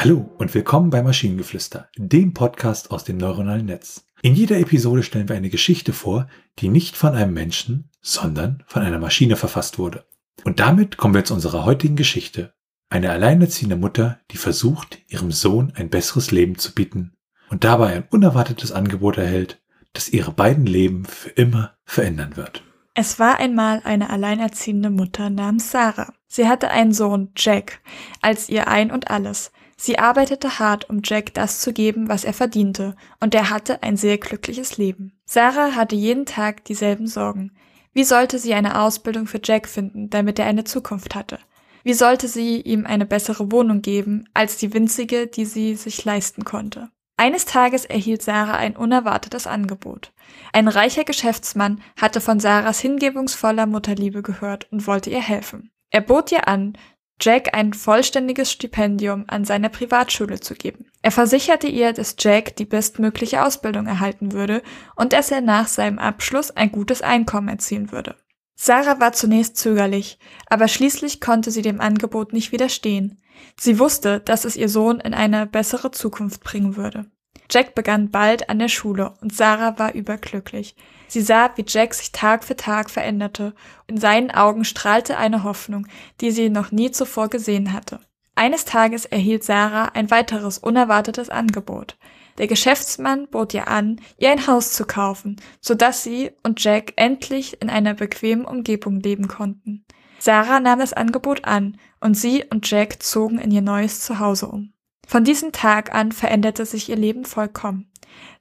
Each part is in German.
Hallo und willkommen bei Maschinengeflüster, dem Podcast aus dem neuronalen Netz. In jeder Episode stellen wir eine Geschichte vor, die nicht von einem Menschen, sondern von einer Maschine verfasst wurde. Und damit kommen wir zu unserer heutigen Geschichte. Eine alleinerziehende Mutter, die versucht, ihrem Sohn ein besseres Leben zu bieten und dabei ein unerwartetes Angebot erhält, das ihre beiden Leben für immer verändern wird. Es war einmal eine alleinerziehende Mutter namens Sarah. Sie hatte einen Sohn, Jack, als ihr Ein und alles. Sie arbeitete hart, um Jack das zu geben, was er verdiente, und er hatte ein sehr glückliches Leben. Sarah hatte jeden Tag dieselben Sorgen. Wie sollte sie eine Ausbildung für Jack finden, damit er eine Zukunft hatte? Wie sollte sie ihm eine bessere Wohnung geben, als die winzige, die sie sich leisten konnte? Eines Tages erhielt Sarah ein unerwartetes Angebot. Ein reicher Geschäftsmann hatte von Sarahs hingebungsvoller Mutterliebe gehört und wollte ihr helfen. Er bot ihr an, Jack ein vollständiges Stipendium an seiner Privatschule zu geben. Er versicherte ihr, dass Jack die bestmögliche Ausbildung erhalten würde und dass er nach seinem Abschluss ein gutes Einkommen erzielen würde. Sarah war zunächst zögerlich, aber schließlich konnte sie dem Angebot nicht widerstehen. Sie wusste, dass es ihr Sohn in eine bessere Zukunft bringen würde. Jack begann bald an der Schule und Sarah war überglücklich. Sie sah, wie Jack sich Tag für Tag veränderte. In seinen Augen strahlte eine Hoffnung, die sie noch nie zuvor gesehen hatte. Eines Tages erhielt Sarah ein weiteres unerwartetes Angebot. Der Geschäftsmann bot ihr an, ihr ein Haus zu kaufen, so dass sie und Jack endlich in einer bequemen Umgebung leben konnten. Sarah nahm das Angebot an und sie und Jack zogen in ihr neues Zuhause um. Von diesem Tag an veränderte sich ihr Leben vollkommen.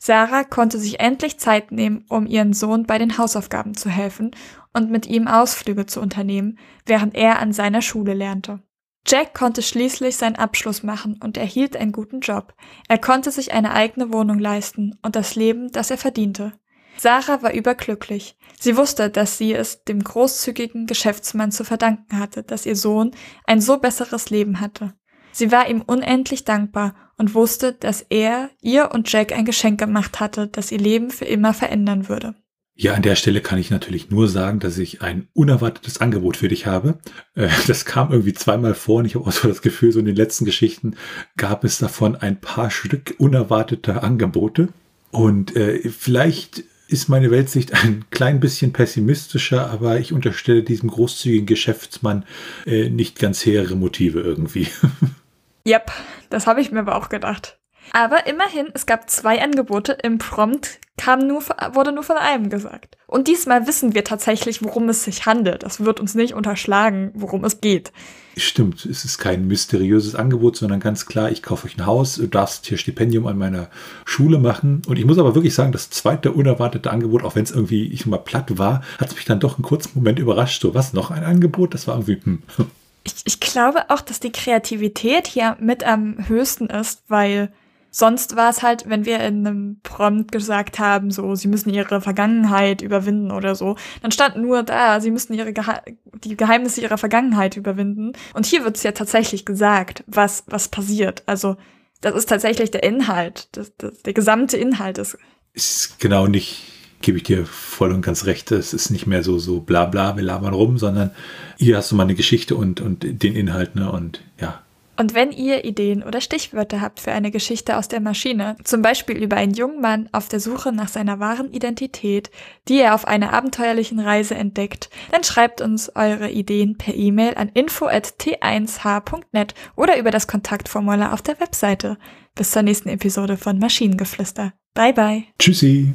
Sarah konnte sich endlich Zeit nehmen, um ihren Sohn bei den Hausaufgaben zu helfen und mit ihm Ausflüge zu unternehmen, während er an seiner Schule lernte. Jack konnte schließlich seinen Abschluss machen und erhielt einen guten Job. Er konnte sich eine eigene Wohnung leisten und das Leben, das er verdiente. Sarah war überglücklich. Sie wusste, dass sie es dem großzügigen Geschäftsmann zu verdanken hatte, dass ihr Sohn ein so besseres Leben hatte. Sie war ihm unendlich dankbar und wusste, dass er ihr und Jack ein Geschenk gemacht hatte, das ihr Leben für immer verändern würde. Ja, an der Stelle kann ich natürlich nur sagen, dass ich ein unerwartetes Angebot für dich habe. Äh, das kam irgendwie zweimal vor und ich habe auch so das Gefühl, so in den letzten Geschichten gab es davon ein paar Stück unerwarteter Angebote. Und äh, vielleicht ist meine Weltsicht ein klein bisschen pessimistischer, aber ich unterstelle diesem großzügigen Geschäftsmann äh, nicht ganz hehre Motive irgendwie. Yep, das habe ich mir aber auch gedacht. Aber immerhin, es gab zwei Angebote. Im Prompt kam nur, wurde nur von einem gesagt. Und diesmal wissen wir tatsächlich, worum es sich handelt. Das wird uns nicht unterschlagen, worum es geht. Stimmt, es ist kein mysteriöses Angebot, sondern ganz klar, ich kaufe euch ein Haus, du darfst hier Stipendium an meiner Schule machen. Und ich muss aber wirklich sagen, das zweite unerwartete Angebot, auch wenn es irgendwie, ich mal platt war, hat mich dann doch einen kurzen Moment überrascht. So, was, noch ein Angebot? Das war irgendwie, hm. Ich, ich glaube auch, dass die Kreativität hier mit am höchsten ist, weil sonst war es halt, wenn wir in einem Prompt gesagt haben, so, sie müssen ihre Vergangenheit überwinden oder so, dann stand nur da, sie müssen ihre Gehe die Geheimnisse ihrer Vergangenheit überwinden. Und hier wird es ja tatsächlich gesagt, was, was passiert. Also, das ist tatsächlich der Inhalt, das, das, der gesamte Inhalt ist. Ist genau nicht gebe ich dir voll und ganz recht. Es ist nicht mehr so, so bla bla, wir labern rum, sondern hier hast du mal eine Geschichte und, und den Inhalt, ne? Und ja. Und wenn ihr Ideen oder Stichwörter habt für eine Geschichte aus der Maschine, zum Beispiel über einen jungen Mann auf der Suche nach seiner wahren Identität, die er auf einer abenteuerlichen Reise entdeckt, dann schreibt uns eure Ideen per E-Mail an info@t1h.net oder über das Kontaktformular auf der Webseite. Bis zur nächsten Episode von Maschinengeflüster. Bye bye. Tschüssi.